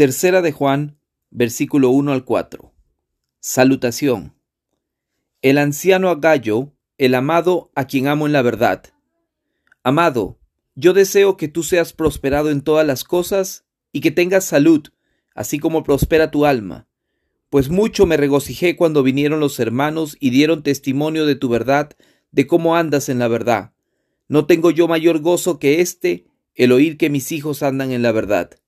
Tercera de Juan, versículo 1 al 4. Salutación. El anciano Agallo, el amado a quien amo en la verdad. Amado, yo deseo que tú seas prosperado en todas las cosas y que tengas salud, así como prospera tu alma. Pues mucho me regocijé cuando vinieron los hermanos y dieron testimonio de tu verdad, de cómo andas en la verdad. No tengo yo mayor gozo que este, el oír que mis hijos andan en la verdad.